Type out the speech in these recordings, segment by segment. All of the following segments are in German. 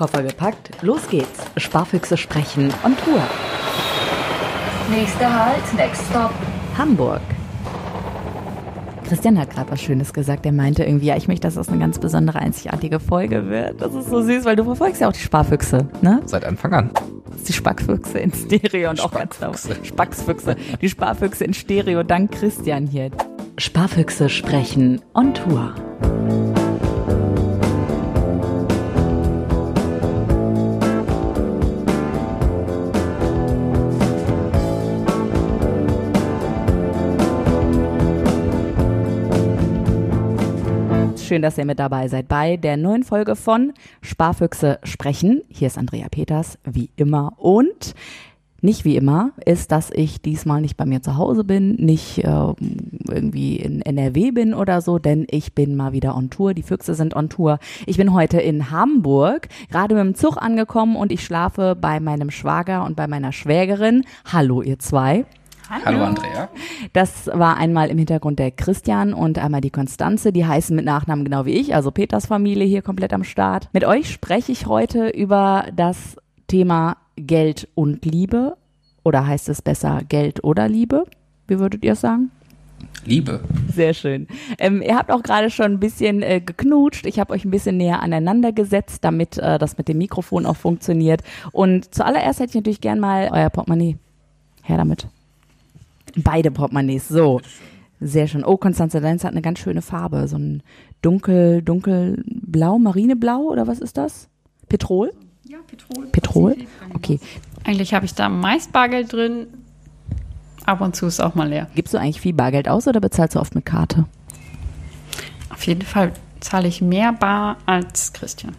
Koffer gepackt, los geht's. Sparfüchse sprechen on Tour. Nächster Halt, next stop. Hamburg. Christian hat gerade was Schönes gesagt. Er meinte irgendwie, ja, ich möchte, dass das eine ganz besondere, einzigartige Folge wird. Das ist so süß, weil du verfolgst ja auch die Sparfüchse, ne? Seit Anfang an. Das ist die Spackfüchse in Stereo und auch ganz laut. Spacksfüchse. Die Sparfüchse in Stereo, dank Christian hier. Sparfüchse sprechen on Tour. Schön, dass ihr mit dabei seid bei der neuen Folge von Sparfüchse sprechen. Hier ist Andrea Peters, wie immer. Und nicht wie immer ist, dass ich diesmal nicht bei mir zu Hause bin, nicht äh, irgendwie in NRW bin oder so, denn ich bin mal wieder on Tour. Die Füchse sind on Tour. Ich bin heute in Hamburg, gerade mit dem Zug angekommen und ich schlafe bei meinem Schwager und bei meiner Schwägerin. Hallo, ihr zwei. Hallo. Hallo Andrea. Das war einmal im Hintergrund der Christian und einmal die Konstanze. Die heißen mit Nachnamen genau wie ich, also Peters Familie hier komplett am Start. Mit euch spreche ich heute über das Thema Geld und Liebe. Oder heißt es besser Geld oder Liebe? Wie würdet ihr es sagen? Liebe. Sehr schön. Ähm, ihr habt auch gerade schon ein bisschen äh, geknutscht. Ich habe euch ein bisschen näher aneinander gesetzt, damit äh, das mit dem Mikrofon auch funktioniert. Und zuallererst hätte ich natürlich gern mal euer Portemonnaie. Her damit. Beide Portemonnaies, so. Sehr schön. Oh, Konstanze deins hat eine ganz schöne Farbe. So ein dunkel, dunkelblau, marineblau oder was ist das? Petrol? Ja, Petrol. Petrol? Okay. Eigentlich habe ich da meist Bargeld drin. Ab und zu ist auch mal leer. Gibst du eigentlich viel Bargeld aus oder bezahlst du oft mit Karte? Auf jeden Fall zahle ich mehr bar als Christian.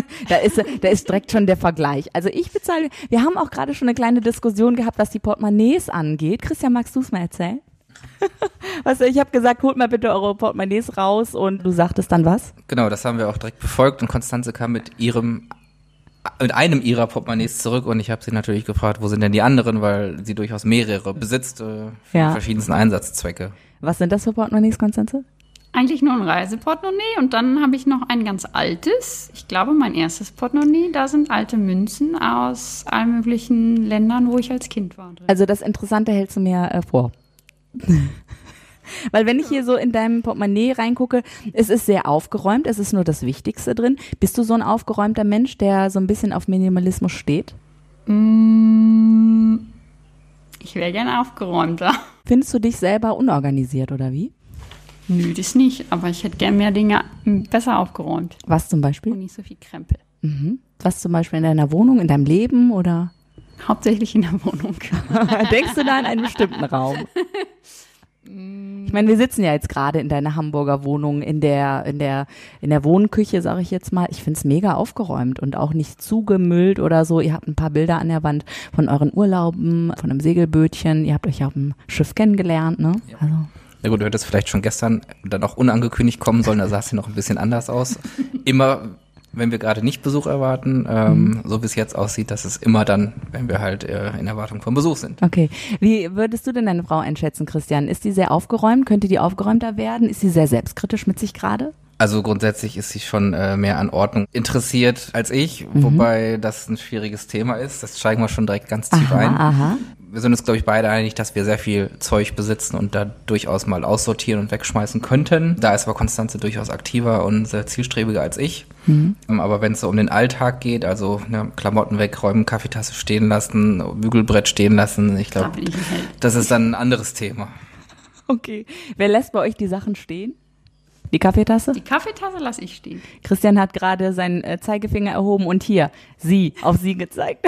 da, ist, da ist direkt schon der Vergleich. Also ich bezahle, wir haben auch gerade schon eine kleine Diskussion gehabt, was die Portemonnaies angeht. Christian, magst du es mal erzählen? was, ich habe gesagt, holt mal bitte eure Portemonnaies raus und du sagtest dann was? Genau, das haben wir auch direkt befolgt und Konstanze kam mit ihrem mit einem ihrer Portemonnaies zurück und ich habe sie natürlich gefragt, wo sind denn die anderen, weil sie durchaus mehrere besitzt äh, für ja. verschiedensten Einsatzzwecke. Was sind das für Portemonnaies, Konstanze? Eigentlich nur ein Reiseportemonnaie und dann habe ich noch ein ganz altes. Ich glaube, mein erstes Portemonnaie. Da sind alte Münzen aus allen möglichen Ländern, wo ich als Kind war. Drin. Also das Interessante hältst du mir äh, vor. Weil wenn ich hier so in deinem Portemonnaie reingucke, es ist sehr aufgeräumt, es ist nur das Wichtigste drin. Bist du so ein aufgeräumter Mensch, der so ein bisschen auf Minimalismus steht? Mm, ich wäre gerne aufgeräumter. Findest du dich selber unorganisiert oder wie? Nö, das nicht, aber ich hätte gern mehr Dinge besser aufgeräumt. Was zum Beispiel? Und nicht so viel Krempel. Mhm. Was zum Beispiel in deiner Wohnung, in deinem Leben oder? Hauptsächlich in der Wohnung. Denkst du da an einen bestimmten Raum? Ich meine, wir sitzen ja jetzt gerade in deiner Hamburger Wohnung, in der, in der, in der Wohnküche, sage ich jetzt mal. Ich finde es mega aufgeräumt und auch nicht zugemüllt oder so. Ihr habt ein paar Bilder an der Wand von euren Urlauben, von einem Segelbötchen. Ihr habt euch auf dem Schiff kennengelernt, ne? Ja. Also. Na gut, du hättest vielleicht schon gestern dann auch unangekündigt kommen sollen, da sah es hier noch ein bisschen anders aus. Immer, wenn wir gerade nicht Besuch erwarten, ähm, mhm. so wie es jetzt aussieht, dass es immer dann, wenn wir halt äh, in Erwartung von Besuch sind. Okay. Wie würdest du denn deine Frau einschätzen, Christian? Ist die sehr aufgeräumt? Könnte die aufgeräumter werden? Ist sie sehr selbstkritisch mit sich gerade? Also grundsätzlich ist sie schon äh, mehr an Ordnung interessiert als ich, mhm. wobei das ein schwieriges Thema ist. Das steigen wir schon direkt ganz tief aha, ein. Aha wir sind uns, glaube ich, beide einig, dass wir sehr viel Zeug besitzen und da durchaus mal aussortieren und wegschmeißen könnten. Da ist aber Konstanze durchaus aktiver und sehr zielstrebiger als ich. Mhm. Aber wenn es so um den Alltag geht, also ne, Klamotten wegräumen, Kaffeetasse stehen lassen, Bügelbrett stehen lassen, ich glaube, das ist dann ein anderes Thema. Okay. Wer lässt bei euch die Sachen stehen? Die Kaffeetasse? Die Kaffeetasse lasse ich stehen. Christian hat gerade seinen äh, Zeigefinger erhoben und hier, sie, auf sie gezeigt.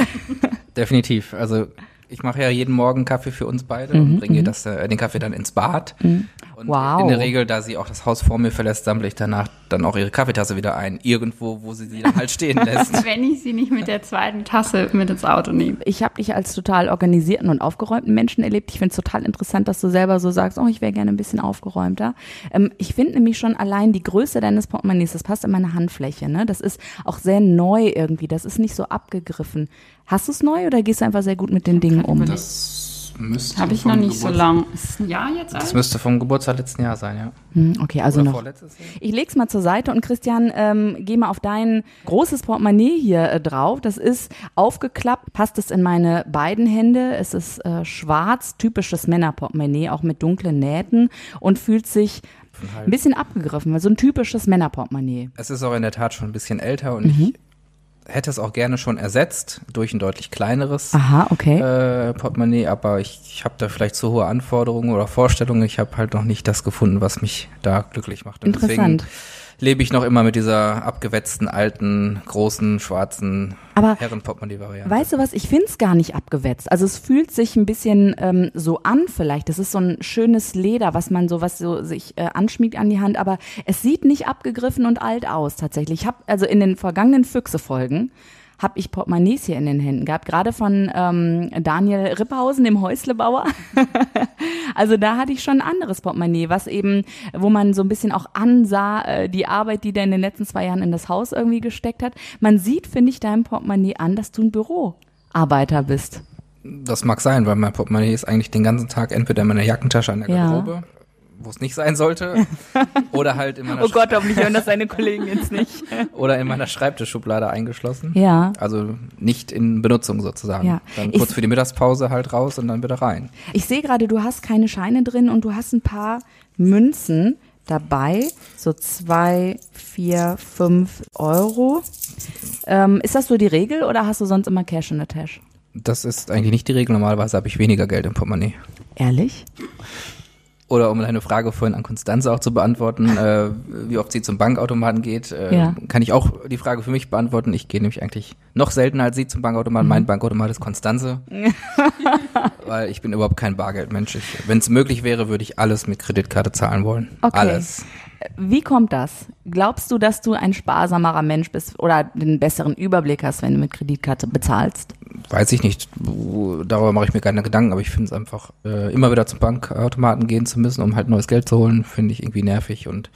Definitiv. Also ich mache ja jeden Morgen Kaffee für uns beide mhm, und bringe mhm. das, äh, den Kaffee dann ins Bad. Mhm. Und wow. in der Regel, da sie auch das Haus vor mir verlässt, sammle ich danach dann auch ihre Kaffeetasse wieder ein. Irgendwo, wo sie sie dann halt stehen lässt. Wenn ich sie nicht mit der zweiten Tasse mit ins Auto nehme. Ich habe dich als total organisierten und aufgeräumten Menschen erlebt. Ich finde es total interessant, dass du selber so sagst, oh, ich wäre gerne ein bisschen aufgeräumter. Ähm, ich finde nämlich schon allein die Größe deines Portemonnaies, das passt in meine Handfläche. Ne? Das ist auch sehr neu irgendwie. Das ist nicht so abgegriffen. Hast du es neu oder gehst du einfach sehr gut mit den Dingen um? Das müsste Habe ich noch nicht so lang. Ist ein Jahr jetzt alt? Das müsste vom Geburtstag letzten Jahr sein, ja. Hm, okay, also Oder noch. vorletztes Jahr. Ich leg's mal zur Seite und Christian, ähm, geh mal auf dein großes Portemonnaie hier äh, drauf. Das ist aufgeklappt, passt es in meine beiden Hände. Es ist äh, schwarz, typisches Männerportemonnaie, auch mit dunklen Nähten und fühlt sich ein bisschen abgegriffen, so ein typisches Männerportemonnaie. Es ist auch in der Tat schon ein bisschen älter und Mhm. ich hätte es auch gerne schon ersetzt durch ein deutlich kleineres Aha, okay. äh, Portemonnaie, aber ich, ich habe da vielleicht zu hohe Anforderungen oder Vorstellungen. Ich habe halt noch nicht das gefunden, was mich da glücklich macht. Und Interessant. Deswegen lebe ich noch immer mit dieser abgewetzten, alten, großen, schwarzen Aber Herrenportemonnaie-Variante. Weißt du was, ich find's gar nicht abgewetzt. Also es fühlt sich ein bisschen ähm, so an vielleicht. Das ist so ein schönes Leder, was man so, was so sich äh, anschmiegt an die Hand, aber es sieht nicht abgegriffen und alt aus tatsächlich. Ich habe also in den vergangenen Füchse-Folgen habe ich Portemonnaies hier in den Händen gehabt, gerade von ähm, Daniel Ripphausen, dem Häuslebauer. also da hatte ich schon ein anderes Portemonnaie, was eben, wo man so ein bisschen auch ansah, äh, die Arbeit, die der in den letzten zwei Jahren in das Haus irgendwie gesteckt hat. Man sieht, finde ich, deinem Portemonnaie an, dass du ein Büroarbeiter bist. Das mag sein, weil mein Portemonnaie ist eigentlich den ganzen Tag entweder in meiner Jackentasche an der Ja. Wo es nicht sein sollte, oder halt in meiner, Oh Gott, hoffentlich hören das deine Kollegen jetzt nicht. oder in meiner Schreibtischschublade eingeschlossen. Ja. Also nicht in Benutzung sozusagen. Ja. Dann Ich- kurz für die Mittagspause halt raus und dann wieder rein. Ich sehe gerade, du hast keine Scheine drin und du hast ein paar Münzen dabei. So zwei, vier, fünf Euro. Ähm, ist das so die Regel oder hast du sonst immer Cash in der Tasche? Das ist eigentlich nicht die Regel. Normalerweise habe ich weniger Geld im Portemonnaie. Ehrlich? Oder um deine Frage vorhin an Konstanze auch zu beantworten, äh, wie oft sie zum Bankautomaten geht, äh, Ja. kann ich auch die Frage für mich beantworten. Ich gehe nämlich eigentlich noch seltener als sie zum Bankautomaten. Mhm. Mein Bankautomat ist Konstanze, weil ich bin überhaupt kein Bargeldmensch. Wenn es möglich wäre, würde ich alles mit Kreditkarte zahlen wollen. Okay. Alles. Wie kommt das? Glaubst du, dass du ein sparsamerer Mensch bist oder den besseren Überblick hast, wenn du mit Kreditkarte bezahlst? Weiß ich nicht. Darüber mache ich mir keine Gedanken, aber ich finde es einfach, äh, immer wieder zum Bankautomaten gehen zu müssen, um halt neues Geld zu holen, finde ich irgendwie nervig und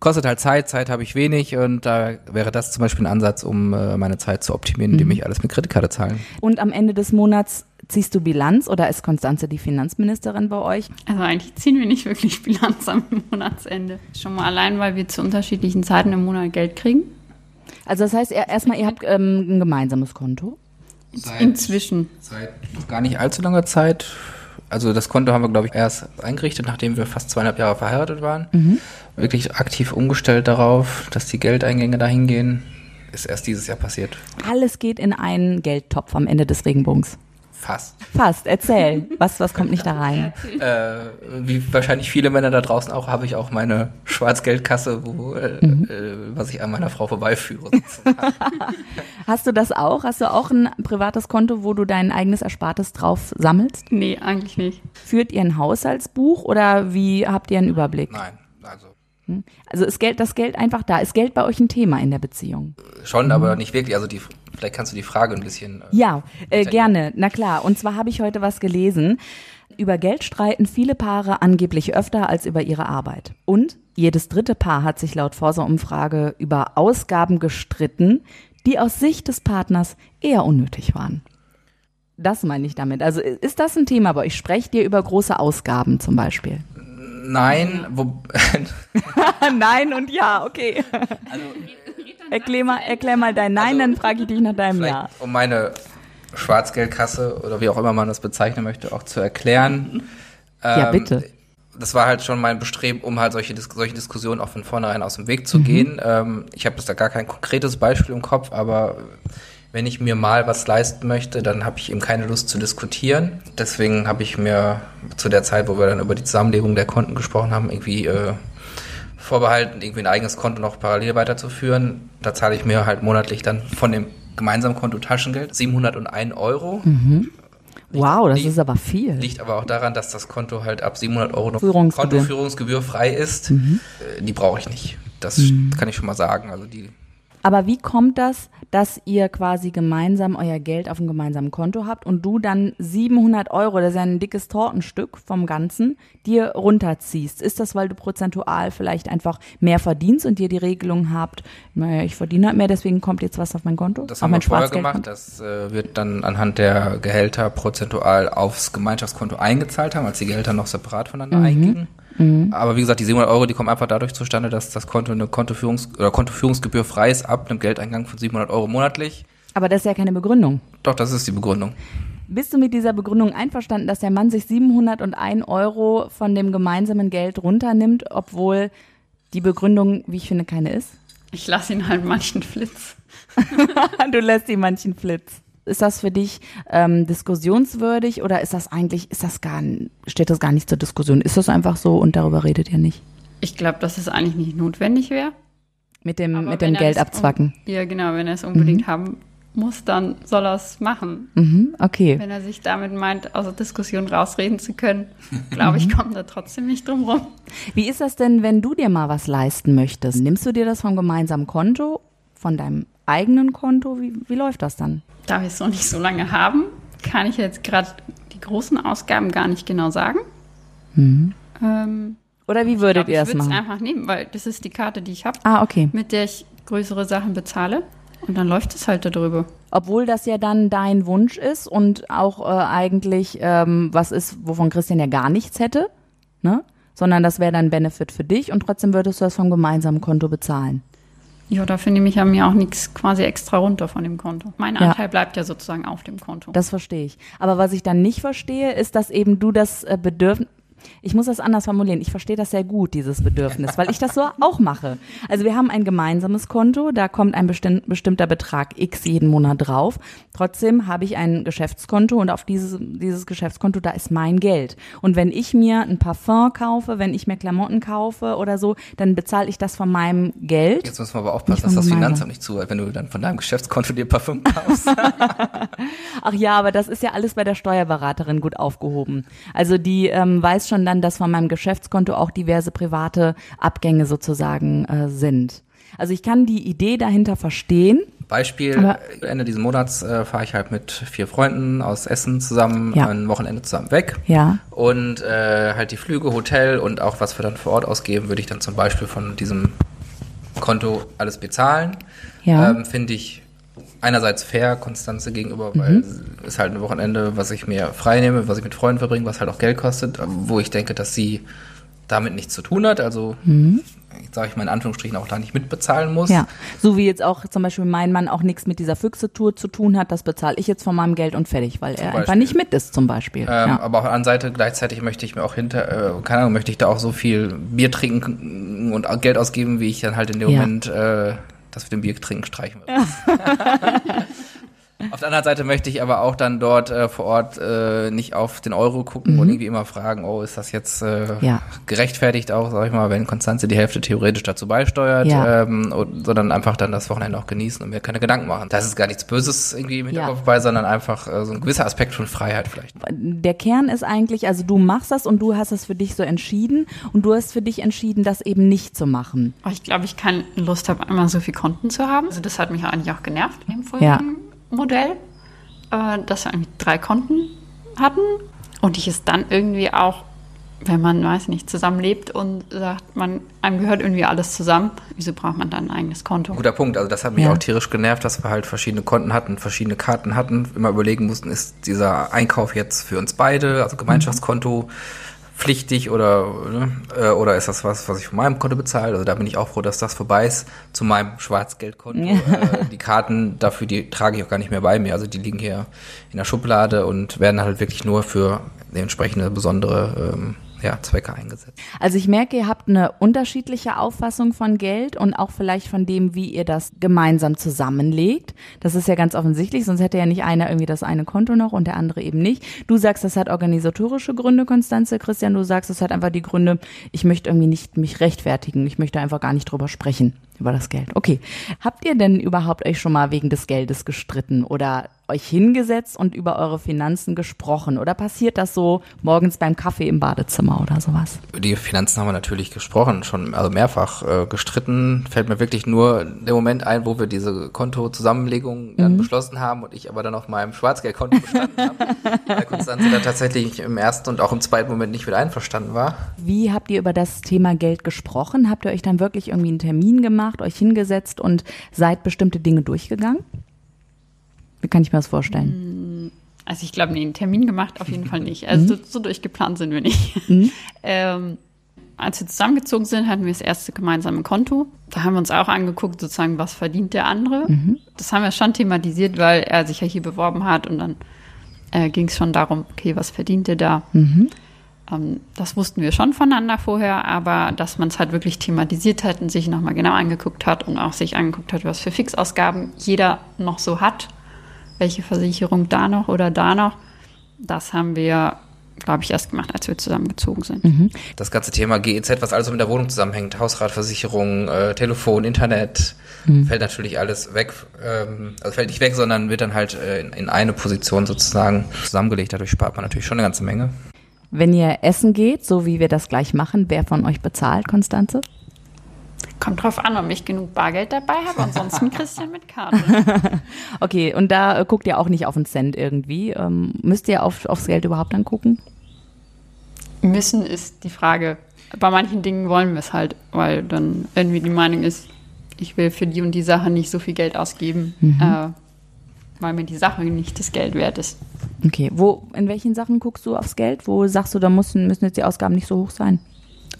kostet halt Zeit. Zeit habe ich wenig und da wäre das zum Beispiel ein Ansatz, um äh, meine Zeit zu optimieren, indem ich alles mit Kreditkarte zahle. Und am Ende des Monats ziehst du Bilanz oder ist Konstanze die Finanzministerin bei euch? Also eigentlich ziehen wir nicht wirklich Bilanz am Monatsende. Schon mal allein, weil wir zu unterschiedlichen Zeiten im Monat Geld kriegen. Also das heißt er- erstmal, ihr habt ähm, ein gemeinsames Konto. Inzwischen. Seit noch gar nicht allzu langer Zeit. Also das Konto haben wir, glaube ich, erst eingerichtet, nachdem wir fast zweieinhalb Jahre verheiratet waren. Wirklich aktiv umgestellt darauf, dass die Geldeingänge dahin gehen. Ist erst dieses Jahr passiert. Alles geht in einen Geldtopf am Ende des Regenbogens. Fast. Fast, erzähl. Was, was kommt nicht da rein? Äh, wie wahrscheinlich viele Männer da draußen auch, habe ich auch meine Schwarzgeldkasse, wo, äh, äh, was ich an meiner Frau vorbeiführe. Hast du das auch? Hast du auch ein privates Konto, wo du dein eigenes Erspartes drauf sammelst? Nee, eigentlich nicht. Führt ihr ein Haushaltsbuch oder wie habt ihr einen Überblick? Nein, also Also ist Geld, das Geld einfach da? Ist Geld bei euch ein Thema in der Beziehung? schon, aber nicht wirklich. Also die, vielleicht kannst du die Frage ein bisschen. Äh, Ja, äh, gerne. Na klar. Und zwar habe ich heute was gelesen. Über Geld streiten viele Paare angeblich öfter als über ihre Arbeit. Und jedes dritte Paar hat sich laut Forsa-Umfrage über Ausgaben gestritten, die aus Sicht des Partners eher unnötig waren. Das meine ich damit. Also ist das ein Thema bei euch? Sprecht ihr über große Ausgaben zum Beispiel? Nein, wo, Nein und ja, okay. Erklär, mal, erklär mal dein Nein, Also, dann frage ich dich nach deinem Ja. um meine Schwarzgeldkasse oder wie auch immer man das bezeichnen möchte, auch zu erklären. Ja, Ähm, bitte. Das war halt schon mein Bestreben, um halt solche, solche Diskussionen auch von vornherein aus dem Weg Mhm. zu gehen. Ähm, ich habe jetzt da gar kein konkretes Beispiel im Kopf, aber wenn ich mir mal was leisten möchte, dann habe ich eben keine Lust zu diskutieren. Deswegen habe ich mir zu der Zeit, wo wir dann über die Zusammenlegung der Konten gesprochen haben, irgendwie äh, vorbehalten, irgendwie ein eigenes Konto noch parallel weiterzuführen. Da zahle ich mir halt monatlich dann von dem gemeinsamen Konto Taschengeld 701 Euro. Wow, das liegt- ist aber viel. Liegt aber auch daran, dass das Konto halt ab 700 Euro noch Führungsgebühr. Kontoführungsgebühr frei ist. Äh, Die brauche ich nicht. Das kann ich schon mal sagen. Also die Aber wie kommt das, dass ihr quasi gemeinsam euer Geld auf einem gemeinsamen Konto habt und du dann 700 Euro, das ist ja ein dickes Tortenstück vom Ganzen, dir runterziehst? Ist das, weil du prozentual vielleicht einfach mehr verdienst und ihr die Regelung habt, naja, ich verdiene halt mehr, deswegen kommt jetzt was auf mein Konto? Das haben wir vorher gemacht. Das äh, wird dann anhand der Gehälter prozentual aufs Gemeinschaftskonto eingezahlt haben, als die Gehälter noch separat voneinander Mhm. eingingen. Aber wie gesagt, die 700 Euro, die kommen einfach dadurch zustande, dass das Konto eine Kontoführungs- oder Kontoführungsgebühr frei ist ab einem Geldeingang von 700 Euro monatlich. Aber das ist ja keine Begründung. Doch, das ist die Begründung. Bist du mit dieser Begründung einverstanden, dass der Mann sich 701 Euro von dem gemeinsamen Geld runternimmt, obwohl die Begründung, wie ich finde, keine ist? Ich lasse ihn halt manchen Flitz. du lässt ihm manchen Flitz. Ist das für dich ähm, diskussionswürdig oder ist das eigentlich, ist das gar, steht das gar nicht zur Diskussion? Ist das einfach so und darüber redet ihr nicht? Ich glaube, dass es eigentlich nicht notwendig wäre. Mit dem, Aber mit dem Geld abzwacken. un- Ja, genau. Wenn er es unbedingt haben muss, dann soll er es machen. Mhm, okay. Wenn er sich damit meint, aus der Diskussion rausreden zu können, glaube Mhm. ich, kommt er trotzdem nicht drum rum. Wie ist das denn, wenn du dir mal was leisten möchtest? Nimmst du dir das vom gemeinsamen Konto, von deinem eigenen Konto? Wie, wie läuft das dann? Da wir es noch nicht so lange haben, kann ich jetzt gerade die großen Ausgaben gar nicht genau sagen. Ähm, Oder wie würdet glaub, ihr das Ich würde es machen? einfach nehmen, weil das ist die Karte, die ich habe, Ah, okay. mit der ich größere Sachen bezahle. Und dann läuft es halt darüber. Obwohl das ja dann dein Wunsch ist und auch äh, eigentlich ähm, was ist, wovon Christian ja gar nichts hätte, ne? Sondern das wäre dann Benefit für dich und trotzdem würdest du das vom gemeinsamen Konto bezahlen. Ja, dafür nehme ich ja mir auch nichts quasi extra runter von dem Konto. Mein Ja. Anteil bleibt ja sozusagen auf dem Konto. Das verstehe ich. Aber was ich dann nicht verstehe, ist, dass eben du das äh, Bedürfnis. Ich muss das anders formulieren. Ich verstehe das sehr gut, dieses Bedürfnis, weil ich das so auch mache. Also wir haben ein gemeinsames Konto, da kommt ein bestimm bestimmter Betrag X jeden Monat drauf. Trotzdem habe ich ein Geschäftskonto und auf dieses, dieses Geschäftskonto, da ist mein Geld. Und wenn ich mir ein Parfum kaufe, wenn ich mir Klamotten kaufe oder so, dann bezahle ich das von meinem Geld. Jetzt müssen wir aber aufpassen, dass das. Finanzamt nicht zuhört, wenn du dann von deinem Geschäftskonto dir Parfüm kaufst. Ach ja, aber das ist ja alles bei der Steuerberaterin gut aufgehoben. Also die ähm, weiß schon dann, dass von meinem Geschäftskonto auch diverse private Abgänge sozusagen äh, sind. Also ich kann die Idee dahinter verstehen. Beispiel, Aber- Ende dieses Monats äh, fahre ich halt mit vier Freunden aus Essen zusammen Ja. ein Wochenende zusammen weg. Ja. Und äh, halt die Flüge, Hotel und auch was wir dann vor Ort ausgeben, würde ich dann zum Beispiel von diesem Konto alles bezahlen. Ja. Ähm, Finde ich einerseits fair Konstanze gegenüber, weil es ist halt ein Wochenende, was ich mir frei nehme, was ich mit Freunden verbringe, was halt auch Geld kostet, wo ich denke, dass sie damit nichts zu tun hat. Also sage ich mal in Anführungsstrichen auch da nicht mitbezahlen muss. Ja. So wie jetzt auch zum Beispiel mein Mann auch nichts mit dieser Füchse-Tour zu tun hat, das bezahle ich jetzt von meinem Geld und fertig, weil er einfach Beispiel. nicht mit ist zum Beispiel. Ähm, ja. Aber auf der anderen Seite gleichzeitig möchte ich mir auch hinter, äh, keine Ahnung, möchte ich da auch so viel Bier trinken und Geld ausgeben, wie ich dann halt in dem Ja. Moment äh, das mit dem Bier trinken streichen will. Auf der anderen Seite möchte ich aber auch dann dort äh, vor Ort äh, nicht auf den Euro gucken und irgendwie immer fragen, oh, ist das jetzt äh, Mhm. Ja. gerechtfertigt auch, sag ich mal, wenn Konstanze die Hälfte theoretisch dazu beisteuert, Ja. ähm, und, sondern einfach dann das Wochenende auch genießen und mir keine Gedanken machen. Das ist gar nichts Böses irgendwie im Hinterkopf Ja. bei, sondern einfach äh, so ein gewisser Aspekt von Freiheit vielleicht. der Kern ist eigentlich, also du machst das und du hast es für dich so entschieden und du hast für dich entschieden, das eben nicht zu machen. Aber ich glaube, ich keine Lust habe, einmal so viel Konten zu haben. Also das hat mich eigentlich auch genervt im vorigen Modell, äh, dass wir eigentlich drei Konten hatten und ich es dann irgendwie auch, wenn man, weiß nicht, zusammenlebt und sagt, man, einem gehört irgendwie alles zusammen, wieso braucht man dann ein eigenes Konto? Guter Punkt. Also das hat mich Ja. auch tierisch genervt, dass wir halt verschiedene Konten hatten, verschiedene Karten hatten, immer überlegen mussten, ist dieser Einkauf jetzt für uns beide, also Gemeinschaftskonto, pflichtig oder ne, äh, oder ist das was, was ich von meinem Konto bezahle? Also da bin ich auch froh, dass das vorbei ist zu meinem Schwarzgeldkonto. Ja. Äh, die Karten dafür, die trage ich auch gar nicht mehr bei mir. Also die liegen hier in der Schublade und werden halt wirklich nur für entsprechende besondere ähm, ja, Zwecke eingesetzt. Also ich merke, ihr habt eine unterschiedliche Auffassung von Geld und auch vielleicht von dem, wie ihr das gemeinsam zusammenlegt. Das ist ja ganz offensichtlich, sonst hätte ja nicht einer irgendwie das eine Konto noch und der andere eben nicht. Du sagst, das hat organisatorische Gründe, Konstanze. Christian, du sagst, es hat einfach die Gründe, ich möchte irgendwie nicht mich rechtfertigen. Ich möchte einfach gar nicht drüber sprechen. Über das Geld. Okay. Habt ihr denn überhaupt euch schon mal wegen des Geldes gestritten oder euch hingesetzt und über eure Finanzen gesprochen? Oder passiert das so morgens beim Kaffee im Badezimmer oder sowas? Die Finanzen haben wir natürlich gesprochen, schon also mehrfach äh, gestritten. Fällt mir wirklich nur der Moment ein, wo wir diese Kontozusammenlegung dann mhm. beschlossen haben und ich aber dann auf meinem Schwarzgeldkonto bestanden habe. Weil Konstanze da tatsächlich im ersten und auch im zweiten Moment nicht mit einverstanden war. Wie habt ihr über das Thema Geld gesprochen? Habt ihr euch dann wirklich irgendwie einen Termin gemacht, euch hingesetzt und seid bestimmte Dinge durchgegangen? Wie kann ich mir das vorstellen? Mm, also ich glaube, nee, einen Termin gemacht auf jeden Fall nicht. Also mhm. so, durchgeplant sind wir nicht. Mhm. Ähm, als wir zusammengezogen sind, hatten wir das erste gemeinsame Konto. Da haben wir uns auch angeguckt, sozusagen, was verdient der andere. Mhm. Das haben wir schon thematisiert, weil er sich ja hier beworben hat und dann äh, ging es schon darum, okay, was verdient er da? Mhm. Ähm, das wussten wir schon voneinander vorher, aber dass man es halt wirklich thematisiert hat und sich nochmal genau angeguckt hat und auch sich angeguckt hat, was für Fixausgaben jeder noch so hat welche Versicherung da noch oder da noch. Das haben wir, glaube ich, erst gemacht, als wir zusammengezogen sind. Mhm. Das ganze Thema GEZ, was alles mit der Wohnung zusammenhängt, Hausratversicherung, äh, Telefon, Internet, mhm. fällt natürlich alles weg. Ähm, also fällt nicht weg, sondern wird dann halt äh, in, in eine Position sozusagen zusammengelegt. Dadurch spart man natürlich schon eine ganze Menge. Wenn ihr essen geht, so wie wir das gleich machen, wer von euch bezahlt, Konstanze? Kommt drauf an, ob ich genug Bargeld dabei habe, ansonsten Christian mit Karte. okay, und da äh, guckt ihr auch nicht auf den Cent irgendwie. Ähm, müsst ihr auf, aufs Geld überhaupt dann gucken? Müssen ist die Frage. Bei manchen Dingen wollen wir es halt, weil dann irgendwie die Meinung ist, ich will für die und die Sache nicht so viel Geld ausgeben, mhm. äh, weil mir die Sache nicht das Geld wert ist. Okay, wo, in welchen Sachen guckst du aufs Geld? Wo sagst du, da müssen, müssen jetzt die Ausgaben nicht so hoch sein?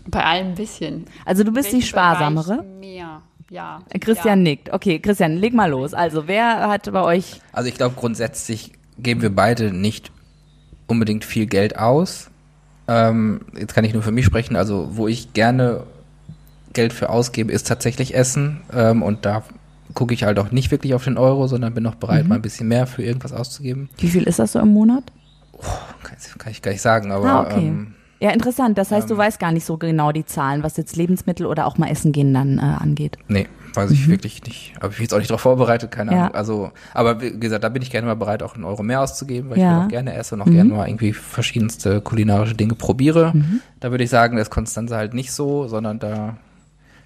Bei allem ein bisschen. Also du bist die sparsamere? Mehr, ja. Christian ja. nickt. Okay, Christian, leg mal los. Also wer hat bei euch... Also ich glaube grundsätzlich geben wir beide nicht unbedingt viel Geld aus. Ähm, jetzt kann ich nur für mich sprechen. Also wo ich gerne Geld für ausgebe, ist tatsächlich Essen. Ähm, und da gucke ich halt auch nicht wirklich auf den Euro, sondern bin auch bereit, mhm. mal ein bisschen mehr für irgendwas auszugeben. Wie viel ist das so im Monat? Oh, kann, kann, ich gar nicht sagen, aber ah, okay. ähm, ja, interessant. Das heißt, ähm, du weißt gar nicht so genau die Zahlen, was jetzt Lebensmittel oder auch mal Essen gehen dann äh, angeht. Nee, weiß ich mhm. wirklich nicht. Aber ich bin jetzt auch nicht darauf vorbereitet, keine ja. Ahnung. Also, aber wie gesagt, da bin ich gerne mal bereit, auch einen Euro mehr auszugeben, weil ja. ich auch gerne esse und auch mhm. gerne mal irgendwie verschiedenste kulinarische Dinge probiere. Mhm. Da würde ich sagen, das ist Konstanze halt nicht so, sondern da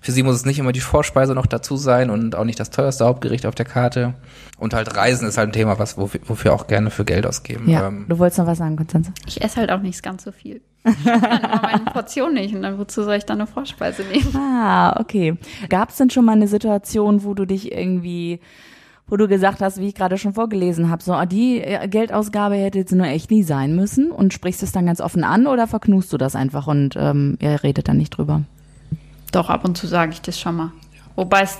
für sie muss es nicht immer die Vorspeise noch dazu sein und auch nicht das teuerste Hauptgericht auf der Karte. Und halt Reisen ist halt ein Thema, was wofür, wofür auch gerne für Geld ausgeben. Ja, ähm, du wolltest noch was sagen, Konstanze? Ich esse halt auch nicht ganz so viel. Ich dann immer meine Portion nicht und dann wozu soll ich dann eine Vorspeise nehmen? Ah, okay. Gab es denn schon mal eine Situation, wo du dich irgendwie wo du gesagt hast, wie ich gerade schon vorgelesen habe, so ah, die äh, Geldausgabe hätte jetzt nur echt nie sein müssen und sprichst es dann ganz offen an oder verknust du das einfach und ähm, ihr redet dann nicht drüber? Doch, ab und zu sage ich das schon mal. Wobei es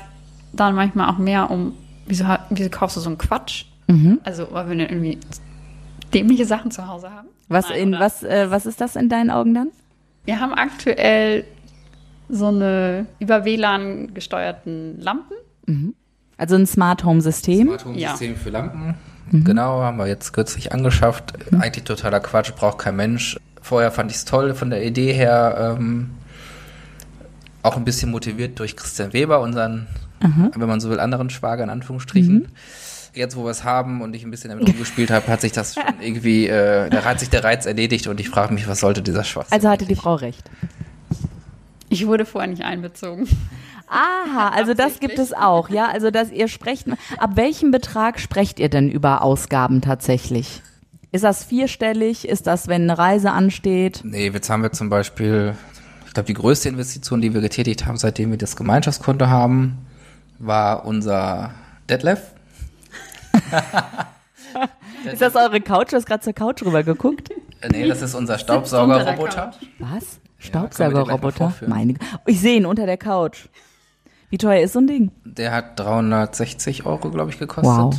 dann manchmal auch mehr um, wieso, wieso kaufst du so einen Quatsch? Mhm. Also, weil wir irgendwie dämliche Sachen zu Hause haben. Was, Nein, in, was, äh, was ist das in deinen Augen dann? Wir haben aktuell so eine über WLAN gesteuerten Lampen. Mhm. Also ein Smart Home System. Smart Home System ja. für Lampen. Mhm. Genau, haben wir jetzt kürzlich angeschafft. Mhm. Eigentlich totaler Quatsch, braucht kein Mensch. Vorher fand ich es toll von der Idee her. Ähm, auch ein bisschen motiviert durch Christian Weber, unseren, Aha. wenn man so will, anderen Schwager in Anführungsstrichen. Mhm. Jetzt, wo wir es haben und ich ein bisschen damit rumgespielt habe, hat sich das schon irgendwie, äh, da hat sich der Reiz erledigt und ich frage mich, was sollte dieser Schwachsinn? Also hatte die Frau recht. Ich wurde vorher nicht einbezogen. Aha, also das gibt es auch, ja. Also dass ihr sprecht. Ab welchem Betrag sprecht ihr denn über Ausgaben tatsächlich? Ist das vierstellig? Ist das, wenn eine Reise ansteht? Nee, jetzt haben wir zum Beispiel glaube, die größte Investition, die wir getätigt haben, seitdem wir das Gemeinschaftskonto haben, war unser Detlef. ist das eure Couch? Du hast gerade zur Couch rüber geguckt. Äh, nee, das ist unser Staubsaugerroboter. Was? Staubsaugerroboter? Ja, Meine. Ich sehe ihn unter der Couch. Wie teuer ist so ein Ding? Der hat 360 Euro, glaube ich, gekostet. Wow.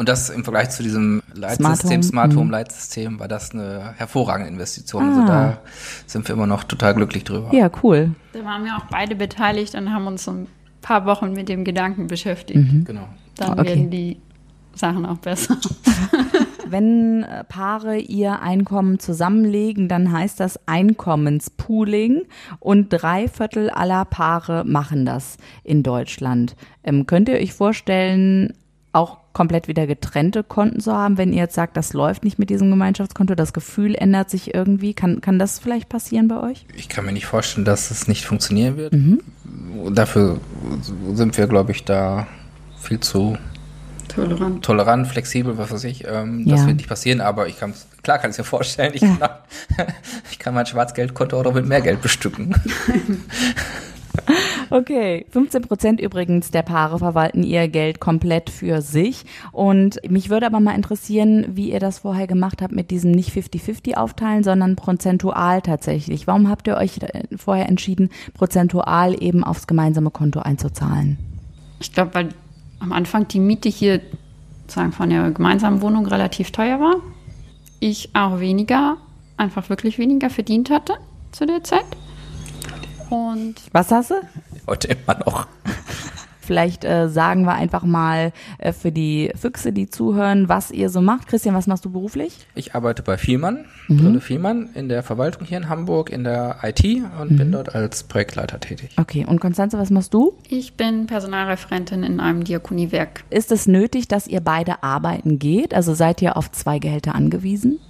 Und das im Vergleich zu diesem Leitsystem, Smart Home, mhm. Leitsystem, war das eine hervorragende Investition. Also ah. Also da sind wir immer noch total glücklich drüber. Ja, cool. Da waren wir auch beide beteiligt und haben uns so ein paar Wochen mit dem Gedanken beschäftigt. Mhm. Genau. Dann okay. werden die Sachen auch besser. wenn äh, Paare ihr Einkommen zusammenlegen, dann heißt das Einkommenspooling und drei Viertel aller Paare machen das in Deutschland. Ähm, könnt ihr euch vorstellen, auch komplett wieder getrennte Konten zu haben, wenn ihr jetzt sagt, das läuft nicht mit diesem Gemeinschaftskonto, das Gefühl ändert sich irgendwie. Kann, kann das vielleicht passieren bei euch? Ich kann mir nicht vorstellen, dass es nicht funktionieren wird. Mhm. Dafür sind wir, glaube ich, da viel zu tolerant, tolerant flexibel, was weiß ich. Ähm, ja. Das wird nicht passieren, aber ich kann klar kann ich mir vorstellen, ich, ja. kann, ich kann mein Schwarzgeldkonto auch noch mit mehr Geld bestücken. Okay, 15 Prozent übrigens der Paare verwalten ihr Geld komplett für sich. Und mich würde aber mal interessieren, wie ihr das vorher gemacht habt mit diesem nicht 50-50 aufteilen, sondern prozentual tatsächlich. Warum habt ihr euch äh, vorher entschieden, prozentual eben aufs gemeinsame Konto einzuzahlen? Ich glaube, weil am Anfang die Miete hier sagen von der gemeinsamen Wohnung relativ teuer war. Ich auch weniger, einfach wirklich weniger verdient hatte zu der Zeit. Und was hast du? Heute immer noch. Vielleicht äh, sagen wir einfach mal äh, für die Füchse, die zuhören, was ihr so macht. Christian, was machst du beruflich? Ich arbeite bei Vielmann, mhm. Brille Vielmann, in der Verwaltung hier in Hamburg, in der IT und mhm. bin dort als Projektleiter tätig. Okay, und Konstanze, was machst du? Ich bin Personalreferentin in einem Diakoniewerk. Ist es nötig, dass ihr beide arbeiten geht? Also seid ihr auf zwei Gehälter angewiesen?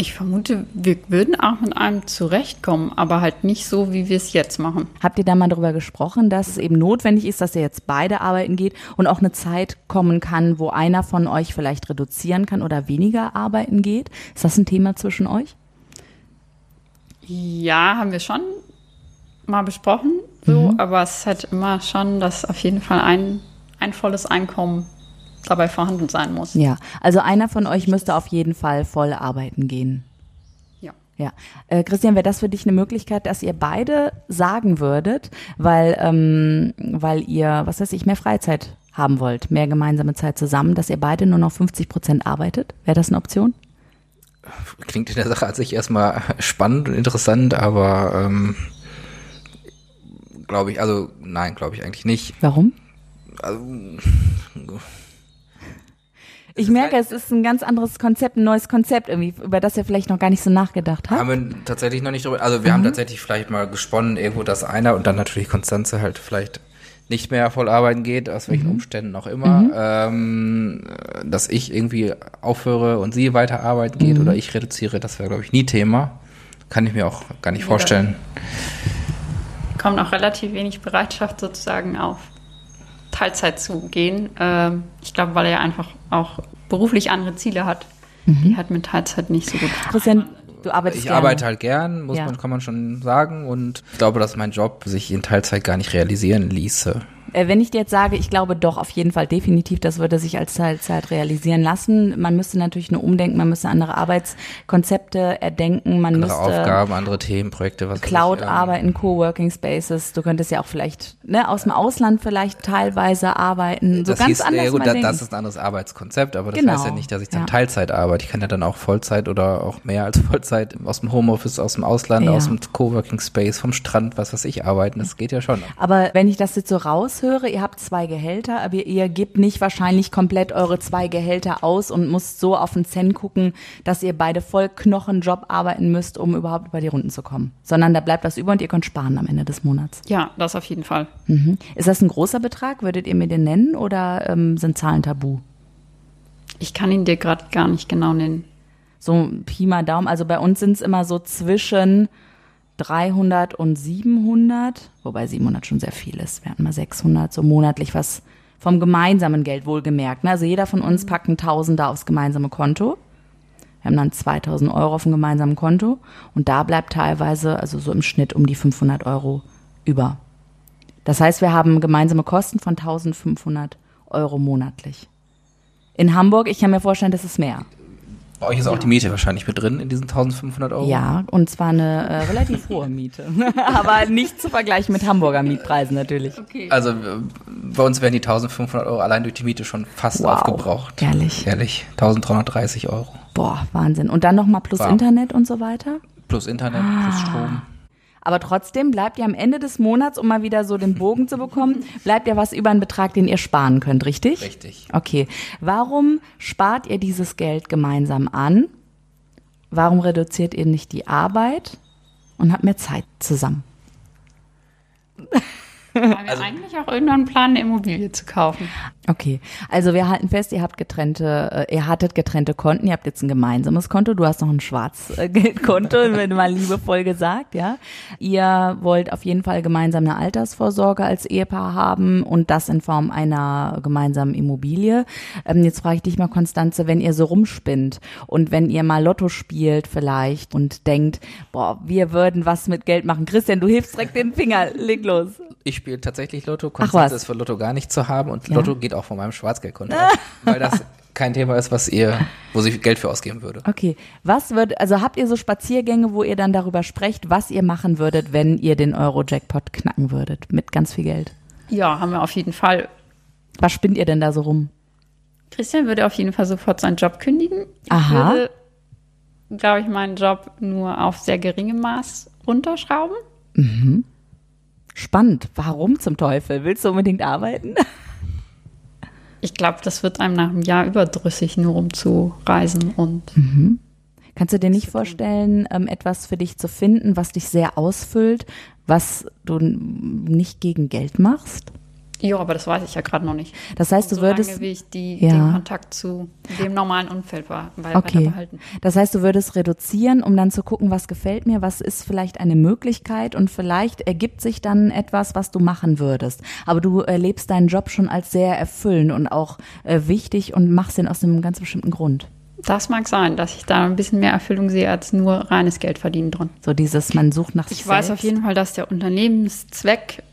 Ich vermute, wir würden auch mit einem zurechtkommen, aber halt nicht so, wie wir es jetzt machen. Habt ihr da mal darüber gesprochen, dass es eben notwendig ist, dass ihr jetzt beide arbeiten geht und auch eine Zeit kommen kann, wo einer von euch vielleicht reduzieren kann oder weniger arbeiten geht? Ist das ein Thema zwischen euch? Ja, haben wir schon mal besprochen, so, mhm. aber es ist halt immer schon, dass auf jeden Fall ein, ein volles Einkommen dabei vorhanden sein muss. Ja, also einer von euch müsste auf jeden Fall voll arbeiten gehen. Ja. Ja. Äh, Christian, wäre das für dich eine Möglichkeit, dass ihr beide sagen würdet, weil, ähm, weil ihr, was weiß ich, mehr Freizeit haben wollt, mehr gemeinsame Zeit zusammen, dass ihr beide nur noch 50 Prozent arbeitet? Wäre das eine Option? Klingt in der Sache an sich erstmal spannend und interessant, aber ähm, glaube ich, also nein, glaube ich eigentlich nicht. Warum? Also, ich merke, es ist ein ganz anderes Konzept, ein neues Konzept irgendwie, über das ihr vielleicht noch gar nicht so nachgedacht habt. Haben wir tatsächlich noch nicht drüber, also wir mhm. haben tatsächlich vielleicht mal gesponnen, irgendwo das einer und dann natürlich Konstanze halt vielleicht nicht mehr voll arbeiten geht, aus welchen mhm. Umständen auch immer, mhm. ähm, dass ich irgendwie aufhöre und sie weiter arbeiten geht mhm. oder ich reduziere, das wäre, glaube ich, nie Thema. Kann ich mir auch gar nicht ja. vorstellen. Kommt auch relativ wenig Bereitschaft sozusagen auf. Teilzeit zu gehen. Ähm, ich glaube, weil er einfach auch beruflich andere Ziele hat. Mhm. Die hat mit Teilzeit nicht so gut. Christian, du arbeitest Ich gern. arbeite halt gern, muss ja. man, kann man schon sagen. Und ich glaube, dass mein Job sich in Teilzeit gar nicht realisieren ließe. Äh, wenn ich dir jetzt sage, ich glaube doch auf jeden Fall definitiv, das würde sich als Teilzeit realisieren lassen. Man müsste natürlich nur umdenken, man müsste andere Arbeitskonzepte erdenken, man andere müsste Aufgaben, andere Themen, Projekte, was Cloud arbeiten, Coworking Spaces. Du könntest ja auch vielleicht ne, aus dem Ausland vielleicht teilweise arbeiten. So das ganz hieß, anders. Ja, gut, das, das ist ein anderes Arbeitskonzept, aber das genau. heißt ja nicht, dass ich dann ja. Teilzeit arbeite. Ich kann ja dann auch Vollzeit oder auch mehr als Vollzeit aus dem Homeoffice, aus dem Ausland, ja. aus dem Coworking Space, vom Strand, was weiß ich, arbeiten. Das geht ja schon. Aber wenn ich das jetzt so raushöre, ihr habt zwei Gehälter, aber ihr gebt nicht wahrscheinlich komplett eure zwei Gehälter aus und müsst so auf den Cent gucken, dass ihr beide voll Knochenjob arbeiten müsst, um überhaupt über die Runden zu kommen. Sondern da bleibt was über und ihr könnt sparen am Ende des Monats. Ja, das auf jeden Fall. Mhm. Ist das ein großer Betrag? Würdet ihr mir den nennen oder ähm, sind Zahlen tabu? Ich kann ihn dir gerade gar nicht genau nennen. So Pi mal Daumen. Also bei uns sind es immer so zwischen 300 und 700, wobei 700 schon sehr viel ist. Wir hatten mal 600 so monatlich was vom gemeinsamen Geld wohlgemerkt. Ne? Also jeder von uns packt ein Tausender aufs gemeinsame Konto. Wir haben dann 2000 Euro auf dem gemeinsamen Konto und da bleibt teilweise, also so im Schnitt um die 500 Euro über. Das heißt, wir haben gemeinsame Kosten von 1500 Euro monatlich. In Hamburg, ich kann mir vorstellen, das ist mehr. Bei euch ist ja. auch die Miete wahrscheinlich mit drin in diesen 1500 Euro? Ja, und zwar eine äh, relativ hohe Miete. Aber nicht zu vergleichen mit Hamburger Mietpreisen natürlich. Okay. Also bei uns werden die 1500 Euro allein durch die Miete schon fast wow. aufgebraucht. Ehrlich? Ehrlich. 1330 Euro. Boah, Wahnsinn. Und dann nochmal plus wow. Internet und so weiter? Plus Internet, ah. plus Strom. Aber trotzdem bleibt ja am Ende des Monats, um mal wieder so den Bogen zu bekommen, bleibt ja was über einen Betrag, den ihr sparen könnt, richtig? Richtig. Okay. Warum spart ihr dieses Geld gemeinsam an? Warum reduziert ihr nicht die Arbeit und habt mehr Zeit zusammen? Haben wir also, eigentlich auch irgendwann einen Plan, eine Immobilie zu kaufen? Okay, also wir halten fest, ihr habt getrennte, äh, ihr hattet getrennte Konten, ihr habt jetzt ein gemeinsames Konto, du hast noch ein Schwarzgeldkonto, wenn mal liebevoll gesagt, ja. Ihr wollt auf jeden Fall gemeinsam eine Altersvorsorge als Ehepaar haben und das in Form einer gemeinsamen Immobilie. Ähm, jetzt frage ich dich mal, Konstanze, wenn ihr so rumspinnt und wenn ihr mal Lotto spielt vielleicht und denkt, boah, wir würden was mit Geld machen. Christian, du hilfst direkt den Finger, leg los. Ich spiele tatsächlich Lotto, Konstanze ist für Lotto gar nicht zu haben und ja. Lotto geht auch von meinem Schwarzgeldkonto aus, weil das kein Thema ist, was ihr, wo sie Geld für ausgeben würde. Okay. Was wird, also habt ihr so Spaziergänge, wo ihr dann darüber sprecht, was ihr machen würdet, wenn ihr den Euro-Jackpot knacken würdet mit ganz viel Geld? Ja, haben wir auf jeden Fall. Was spinnt ihr denn da so rum? Christian würde auf jeden Fall sofort seinen Job kündigen. Aha. Ich würde, glaube ich, meinen Job nur auf sehr geringem Maß runterschrauben. Mhm. Spannend. Warum zum Teufel? Willst du unbedingt arbeiten? Ich glaube, das wird einem nach einem Jahr überdrüssig, nur um zu reisen und. Mhm. Kannst du dir nicht vorstellen, ähm, etwas für dich zu finden, was dich sehr ausfüllt, was du nicht gegen Geld machst? Ja, aber das weiß ich ja gerade noch nicht. Das heißt, du so würdest. Lange, wie ich die, ja. den Kontakt zu dem normalen Umfeld war, okay. behalten. Das heißt, du würdest reduzieren, um dann zu gucken, was gefällt mir, was ist vielleicht eine Möglichkeit und vielleicht ergibt sich dann etwas, was du machen würdest. Aber du erlebst deinen Job schon als sehr erfüllend und auch äh, wichtig und machst ihn aus einem ganz bestimmten Grund. Das mag sein, dass ich da ein bisschen mehr Erfüllung sehe als nur reines Geld verdienen drin. So dieses, man sucht nach sich Ich weiß auf jeden Fall, dass der Unternehmenszweck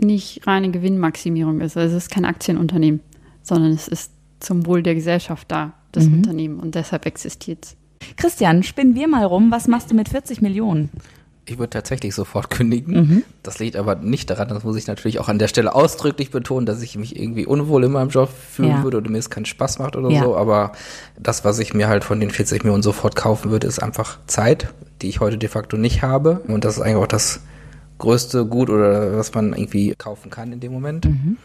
nicht reine Gewinnmaximierung ist. Also es ist kein Aktienunternehmen, sondern es ist zum Wohl der Gesellschaft da, das mhm. Unternehmen. Und deshalb existiert es. Christian, spinnen wir mal rum. Was machst du mit 40 Millionen? Ich würde tatsächlich sofort kündigen. Mhm. Das liegt aber nicht daran, das muss ich natürlich auch an der Stelle ausdrücklich betonen, dass ich mich irgendwie unwohl in meinem Job fühlen ja. würde oder mir es keinen Spaß macht oder ja. so. Aber das, was ich mir halt von den 40 Millionen sofort kaufen würde, ist einfach Zeit, die ich heute de facto nicht habe. Und das ist eigentlich auch das größte Gut oder was man irgendwie kaufen kann in dem Moment. Mhm.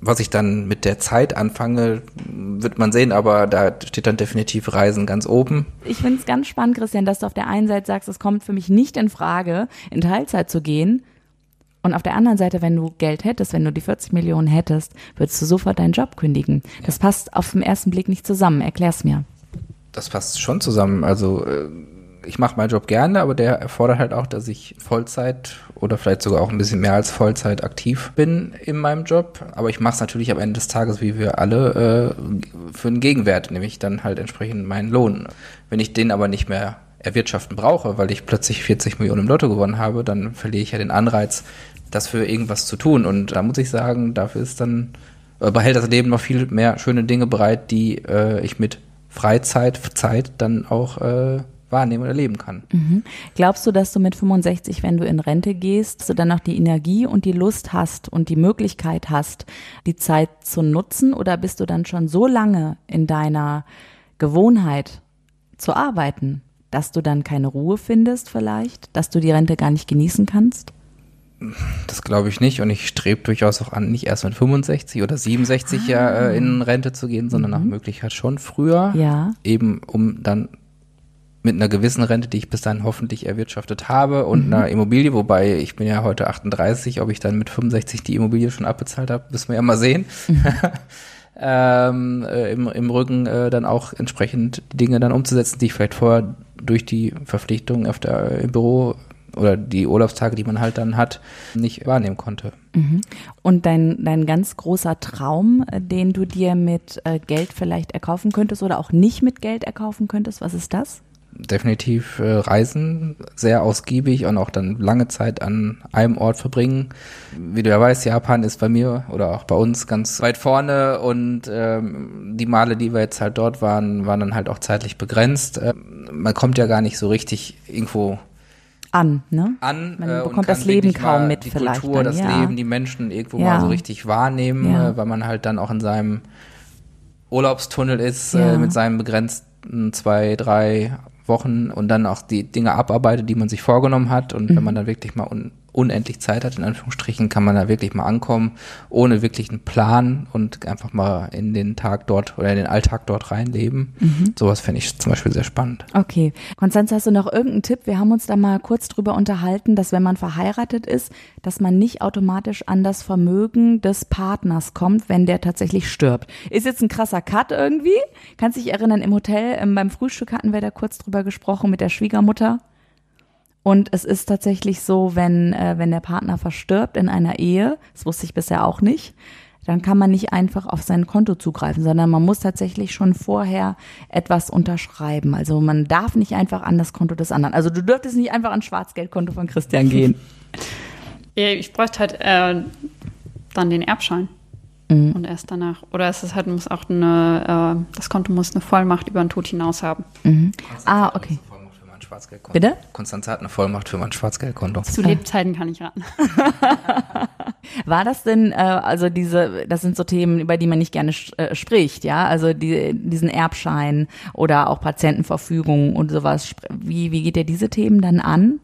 Was ich dann mit der Zeit anfange, wird man sehen, aber da steht dann definitiv Reisen ganz oben. Ich finde es ganz spannend, Christian, dass du auf der einen Seite sagst, es kommt für mich nicht in Frage, in Teilzeit zu gehen. Und auf der anderen Seite, wenn du Geld hättest, wenn du die 40 Millionen hättest, würdest du sofort deinen Job kündigen. Das passt auf den ersten Blick nicht zusammen. Erklär's mir. Das passt schon zusammen. Also äh, ich mache meinen Job gerne, aber der erfordert halt auch, dass ich Vollzeit oder vielleicht sogar auch ein bisschen mehr als Vollzeit aktiv bin in meinem Job. Aber ich mache es natürlich am Ende des Tages, wie wir alle, äh, für einen Gegenwert, nämlich dann halt entsprechend meinen Lohn. Wenn ich den aber nicht mehr erwirtschaften brauche, weil ich plötzlich 40 Millionen im Lotto gewonnen habe, dann verliere ich ja den Anreiz, das für irgendwas zu tun. Und da muss ich sagen, dafür ist dann, äh, behält das Leben noch viel mehr schöne Dinge bereit, die äh, ich mit Freizeit, Zeit dann auch äh, wahrnehmen oder leben kann. Mhm. Glaubst du, dass du mit 65, wenn du in Rente gehst, dass du dann noch die Energie und die Lust hast und die Möglichkeit hast, die Zeit zu nutzen? Oder bist du dann schon so lange in deiner Gewohnheit zu arbeiten, dass du dann keine Ruhe findest vielleicht, dass du die Rente gar nicht genießen kannst? Das glaube ich nicht und ich strebe durchaus auch an, nicht erst mit 65 oder 67 ah. ja äh, in Rente zu gehen, sondern mhm. nach Möglichkeit schon früher. Ja. Eben um dann mit einer gewissen Rente, die ich bis dahin hoffentlich erwirtschaftet habe und mhm. einer Immobilie, wobei ich bin ja heute 38, ob ich dann mit 65 die Immobilie schon abbezahlt habe, müssen wir ja mal sehen. Mhm. ähm, äh, im, im Rücken äh, dann auch entsprechend die Dinge dann umzusetzen, die ich vielleicht vorher durch die Verpflichtung auf der, im Büro oder die Urlaubstage, die man halt dann hat, nicht wahrnehmen konnte. Mhm. Und dein, dein ganz großer Traum, äh, den du dir mit äh, Geld vielleicht erkaufen könntest oder auch nicht mit Geld erkaufen könntest, was ist das? Definitiv äh, reisen, sehr ausgiebig und auch dann lange Zeit an einem Ort verbringen. Wie du ja weißt, Japan ist bei mir oder auch bei uns ganz weit vorne und ähm, die Male, die wir jetzt halt dort waren, waren dann halt auch zeitlich begrenzt. Ähm, man kommt ja gar nicht so richtig irgendwo an, ne? An, man äh, bekommt das Leben kaum mit die vielleicht. Kultur, dann, das ja. Leben, die Menschen irgendwo ja. mal so richtig wahrnehmen, Ja. äh, weil man halt dann auch in seinem Urlaubstunnel ist äh, mit seinem begrenzten zwei, drei Wochen und dann auch die Dinge abarbeitet, die man sich vorgenommen hat. Und mhm. wenn man dann wirklich mal un unendlich Zeit hat, in Anführungsstrichen, kann man da wirklich mal ankommen, ohne wirklich einen Plan und einfach mal in den Tag dort oder in den Alltag dort reinleben. Mhm. Sowas fände ich zum Beispiel sehr spannend. Okay. Konstanze, hast du noch irgendeinen Tipp? Wir haben uns da mal kurz drüber unterhalten, dass wenn man verheiratet ist, dass man nicht automatisch an das Vermögen des Partners kommt, wenn der tatsächlich stirbt. Ist jetzt ein krasser Cut irgendwie. Kannst dich erinnern, im Hotel, ähm, beim Frühstück hatten wir da kurz drüber gesprochen mit der Schwiegermutter. Und es ist tatsächlich so, wenn, äh, wenn der Partner verstirbt in einer Ehe, das wusste ich bisher auch nicht, dann kann man nicht einfach auf sein Konto zugreifen, sondern man muss tatsächlich schon vorher etwas unterschreiben. Also man darf nicht einfach an das Konto des anderen. Also du dürftest nicht einfach an Schwarzgeldkonto von Christian gehen. Ich bräuchte halt äh, dann den Erbschein. Mhm. Und erst danach. Oder es ist halt, muss auch eine, äh, das Konto muss eine Vollmacht über den Tod hinaus haben. Mhm. Ah, okay. Schwarzgeldkonto. Bitte? Konstanze hat eine Vollmacht für mein Schwarzgeldkonto. Zu Lebzeiten kann ich raten. War das denn, äh, also diese, das sind so Themen, über die man nicht gerne äh, spricht, ja? Also die, diesen Erbschein oder auch Patientenverfügung und sowas. Wie, wie geht ihr diese Themen dann an?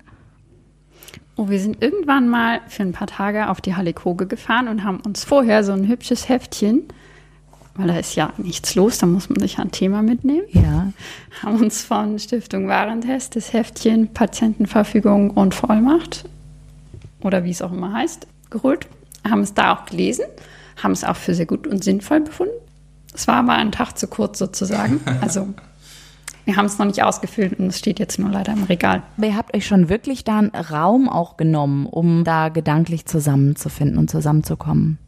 Oh, wir sind irgendwann mal für ein paar Tage auf die Halle Koge gefahren und haben uns vorher so ein hübsches Heftchen weil da ist ja nichts los, da muss man sich ein Thema mitnehmen. Ja. Haben uns von Stiftung Warentest das Heftchen Patientenverfügung und Vollmacht oder wie es auch immer heißt, geholt, haben es da auch gelesen, haben es auch für sehr gut und sinnvoll befunden. Es war aber ein Tag zu kurz sozusagen. Also wir haben es noch nicht ausgefüllt und es steht jetzt nur leider im Regal. Aber ihr habt euch schon wirklich da einen Raum auch genommen, um da gedanklich zusammenzufinden und zusammenzukommen.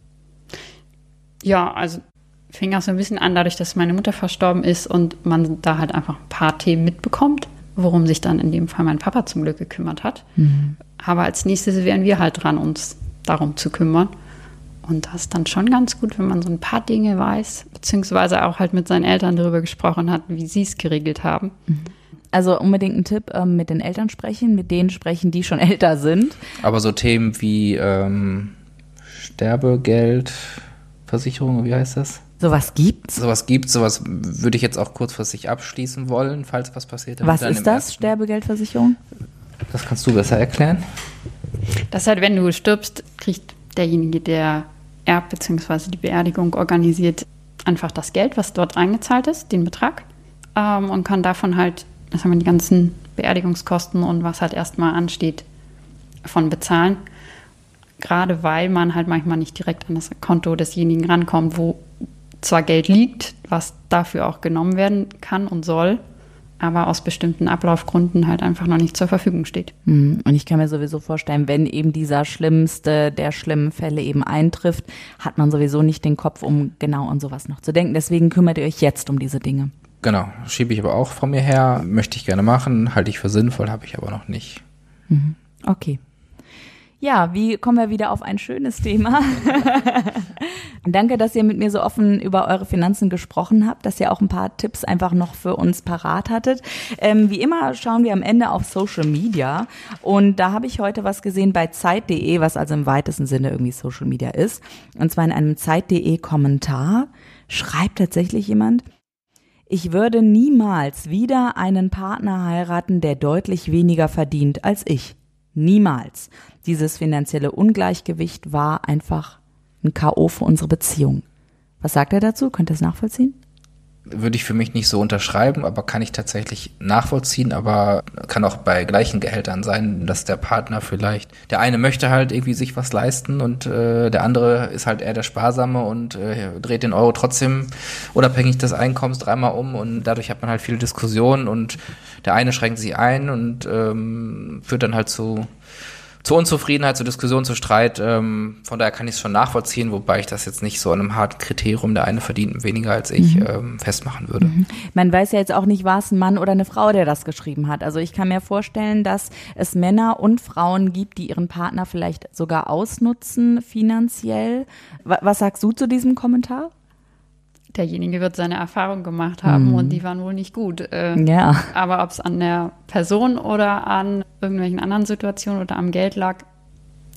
Ja, also fing auch so ein bisschen an, dadurch, dass meine Mutter verstorben ist und man da halt einfach ein paar Themen mitbekommt, worum sich dann in dem Fall mein Papa zum Glück gekümmert hat. Mhm. Aber als nächstes wären wir halt dran, uns darum zu kümmern. Und das ist dann schon ganz gut, wenn man so ein paar Dinge weiß, beziehungsweise auch halt mit seinen Eltern darüber gesprochen hat, wie sie es geregelt haben. Mhm. Also unbedingt ein Tipp, ähm, mit den Eltern sprechen, mit denen sprechen, die schon älter sind. Aber so Themen wie ähm, Sterbegeld, Versicherung, wie heißt das? Sowas gibt's? Sowas gibt, sowas würde ich jetzt auch kurzfristig abschließen wollen, falls was passiert. Was ist das, Sterbegeldversicherung? Das kannst du besser erklären. Das halt, wenn du stirbst, kriegt derjenige, der Erb bzw. die Beerdigung organisiert, einfach das Geld, was dort eingezahlt ist, den Betrag, ähm, und kann davon halt, das haben wir die ganzen Beerdigungskosten und was halt erstmal ansteht, von bezahlen. Gerade weil man halt manchmal nicht direkt an das Konto desjenigen rankommt, wo zwar Geld liegt, was dafür auch genommen werden kann und soll, aber aus bestimmten Ablaufgründen halt einfach noch nicht zur Verfügung steht. Mhm. Und ich kann mir sowieso vorstellen, wenn eben dieser schlimmste der schlimmen Fälle eben eintrifft, hat man sowieso nicht den Kopf, um genau an sowas noch zu denken. Deswegen kümmert ihr euch jetzt um diese Dinge. Genau, schiebe ich aber auch von mir her, möchte ich gerne machen, halte ich für sinnvoll, habe ich aber noch nicht. Mhm. Okay. Ja, wie kommen wir wieder auf ein schönes Thema? Danke, dass ihr mit mir so offen über eure Finanzen gesprochen habt, dass ihr auch ein paar Tipps einfach noch für uns parat hattet. Ähm, wie immer schauen wir am Ende auf Social Media und da habe ich heute was gesehen bei Zeit.de, was also im weitesten Sinne irgendwie Social Media ist. Und zwar in einem Zeit.de Kommentar schreibt tatsächlich jemand, ich würde niemals wieder einen Partner heiraten, der deutlich weniger verdient als ich. Niemals. Dieses finanzielle Ungleichgewicht war einfach ein K.O. für unsere Beziehung. Was sagt er dazu? Könnt ihr es nachvollziehen? Würde ich für mich nicht so unterschreiben, aber kann ich tatsächlich nachvollziehen, aber kann auch bei gleichen Gehältern sein, dass der Partner vielleicht, der eine möchte halt irgendwie sich was leisten und äh, der andere ist halt eher der Sparsame und äh, dreht den Euro trotzdem unabhängig des Einkommens dreimal um und dadurch hat man halt viele Diskussionen und der eine schränkt sich ein und ähm, führt dann halt zu zur Unzufriedenheit, zur Diskussion, zu Streit. Ähm, von daher kann ich es schon nachvollziehen, wobei ich das jetzt nicht so an einem harten Kriterium, der eine verdient weniger als ich, mhm. ähm, festmachen würde. Mhm. Man weiß ja jetzt auch nicht, war es ein Mann oder eine Frau, der das geschrieben hat. Also ich kann mir vorstellen, dass es Männer und Frauen gibt, die ihren Partner vielleicht sogar ausnutzen finanziell. Was sagst du zu diesem Kommentar? Derjenige wird seine Erfahrung gemacht haben mhm. und die waren wohl nicht gut. Äh, ja. Aber ob es an der Person oder an irgendwelchen anderen Situationen oder am Geld lag,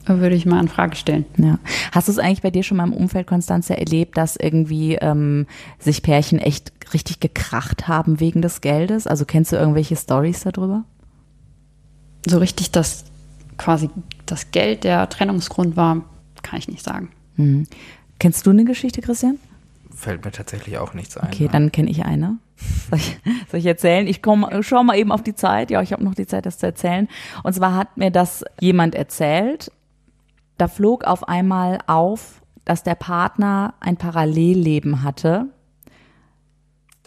würde ich mal in Frage stellen. Ja. Hast du es eigentlich bei dir schon mal im Umfeld, Konstanze, erlebt, dass irgendwie ähm, sich Pärchen echt richtig gekracht haben wegen des Geldes? Also kennst du irgendwelche Stories darüber? So richtig, dass quasi das Geld der Trennungsgrund war, kann ich nicht sagen. Mhm. Kennst du eine Geschichte, Christian? Fällt mir tatsächlich auch nichts ein. Okay, dann kenne ich eine. Soll ich, soll ich erzählen? Ich komme, schau mal eben auf die Zeit. Ja, ich habe noch die Zeit, das zu erzählen. Und zwar hat mir das jemand erzählt. Da flog auf einmal auf, dass der Partner ein Parallelleben hatte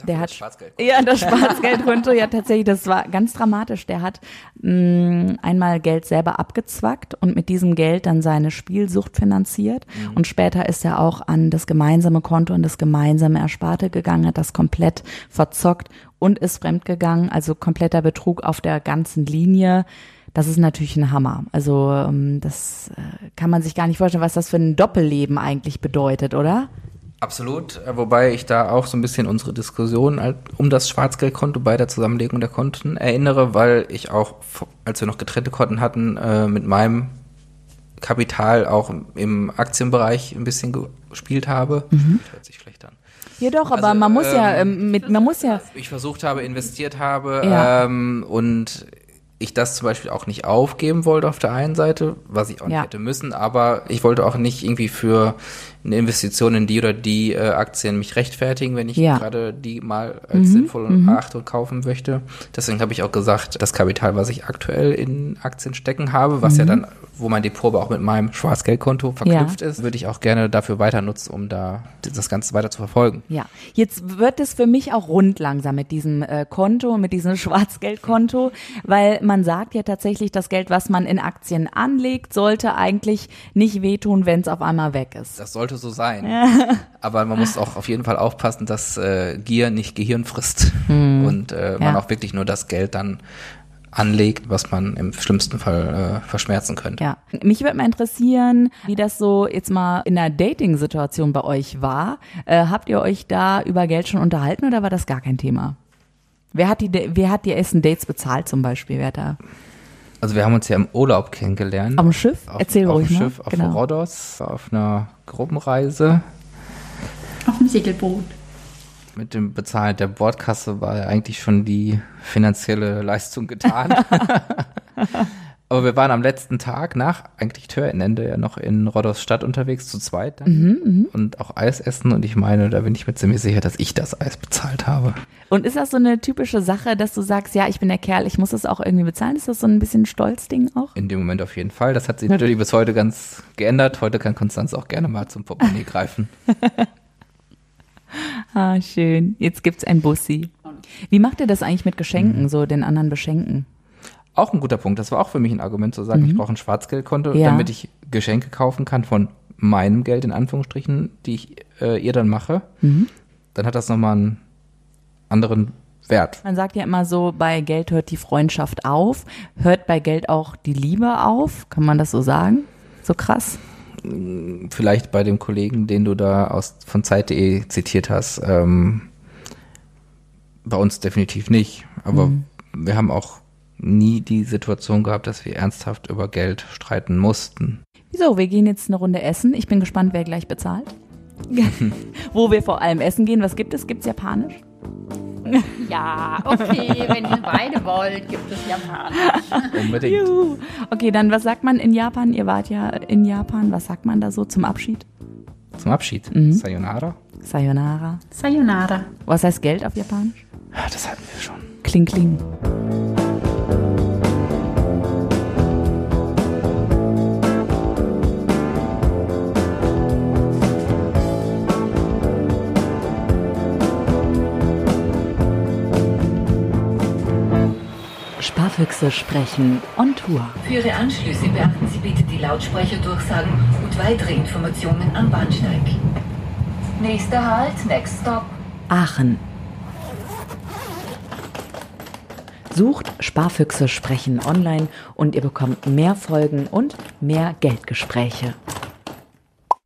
der hat Schwarzgeldkonto. Ja, das Schwarzgeldkonto, ja tatsächlich, das war ganz dramatisch. Der hat mh, mm, einmal Geld selber abgezwackt und mit diesem Geld dann seine Spielsucht finanziert. Mhm. Und später ist er auch an das gemeinsame Konto und das gemeinsame Ersparte gegangen, hat das komplett verzockt und ist fremdgegangen. Also kompletter Betrug auf der ganzen Linie. Das ist natürlich ein Hammer. Also ähm, das äh, kann man sich gar nicht vorstellen, was das für ein Doppelleben eigentlich bedeutet, oder? Absolut, äh, wobei ich da auch so ein bisschen unsere Diskussion um das Schwarzgeldkonto bei der Zusammenlegung der Konten erinnere, weil ich auch, als wir noch getrennte Konten hatten, äh, mit meinem Kapital auch im Aktienbereich ein bisschen gespielt habe. Mhm. Hört sich schlecht an. Ja doch, aber also, man muss ähm, ja ähm, mit, man muss ja. Ich versucht habe, investiert habe ja. ähm, und ich das zum Beispiel auch nicht aufgeben wollte auf der einen Seite, was ich auch nicht hätte müssen, aber ich wollte auch nicht irgendwie für eine Investition in die oder die äh, Aktien mich rechtfertigen, wenn ich ja. gerade die mal als mhm. sinnvoll mhm. und kaufen möchte. Deswegen habe ich auch gesagt, das Kapital, was ich aktuell in Aktien stecken habe, was mhm. ja dann, wo mein Depot aber auch mit meinem Schwarzgeldkonto verknüpft ja. ist, würde ich auch gerne dafür weiter nutzen, um da das Ganze weiter zu verfolgen. Ja, jetzt wird es für mich auch rund langsam mit diesem äh, Konto, mit diesem Schwarzgeldkonto, weil man sagt ja tatsächlich, das Geld, was man in Aktien anlegt, sollte eigentlich nicht wehtun, wenn es auf einmal weg ist. Das sollte so sein. Aber man muss auch auf jeden Fall aufpassen, dass äh, Gier nicht Gehirn frisst hm. und äh, man ja. auch wirklich nur das Geld dann anlegt, was man im schlimmsten Fall äh, verschmerzen könnte. Ja, mich würde mal interessieren, wie das so jetzt mal in der Dating-Situation bei euch war. Äh, habt ihr euch da über Geld schon unterhalten oder war das gar kein Thema? Wer hat die, wer hat die ersten Dates bezahlt zum Beispiel? Wer da? Also wir haben uns ja im Urlaub kennengelernt. Auf dem Schiff? Auf, Erzähl auf ruhig dem Schiff, auf genau. Rhodos, auf einer Gruppenreise. Auf dem Segelboot. Mit dem Bezahlen der Bordkasse war ja eigentlich schon die finanzielle Leistung getan. Aber wir waren am letzten Tag nach eigentlich Türenende ja noch in Rhodos Stadt unterwegs zu zweit mhm, mhm, und auch Eis essen und ich meine, da bin ich mir ziemlich sicher, dass ich das Eis bezahlt habe. Und ist das so eine typische Sache, dass du sagst, ja, ich bin der Kerl, ich muss das auch irgendwie bezahlen? Ist das so ein bisschen Stolzding auch? In dem Moment auf jeden Fall. Das hat sich natürlich bis heute ganz geändert. Heute kann Konstanz auch gerne mal zum Portemonnaie greifen. ah, schön. Jetzt gibt's ein Bussi. Wie macht ihr das eigentlich mit Geschenken, mhm. so den anderen beschenken? Auch ein guter Punkt. Das war auch für mich ein Argument zu sagen, mhm. ich brauche ein Schwarzgeldkonto, ja. damit ich Geschenke kaufen kann von meinem Geld in Anführungsstrichen, die ich äh, ihr dann mache. Mhm. Dann hat das nochmal einen anderen Wert. Man sagt ja immer so, bei Geld hört die Freundschaft auf. Hört bei Geld auch die Liebe auf? Kann man das so sagen? So krass? Vielleicht bei dem Kollegen, den du da aus von Zeit.de zitiert hast. Ähm, bei uns definitiv nicht. Aber mhm. wir haben auch nie die Situation gehabt, dass wir ernsthaft über Geld streiten mussten. Wieso? Wir gehen jetzt eine Runde essen. Ich bin gespannt, wer gleich bezahlt. Wo wir vor allem essen gehen. Was gibt es? Gibt es Japanisch? Ja, okay, wenn ihr beide wollt, gibt es Japanisch. Unbedingt. Juhu. Okay, dann was sagt man in Japan? Ihr wart ja in Japan. Was sagt man da so zum Abschied? Zum Abschied? Mhm. Sayonara. Sayonara. Sayonara. Was heißt Geld auf Japanisch? Das hatten wir schon. Kling, kling. Sparfüchse sprechen on Tour. Für Ihre Anschlüsse beachten Sie bitte die Lautsprecherdurchsagen und weitere Informationen am Bahnsteig. Nächster Halt, next stop. Aachen. Sucht Sparfüchse sprechen online und ihr bekommt mehr Folgen und mehr Geldgespräche.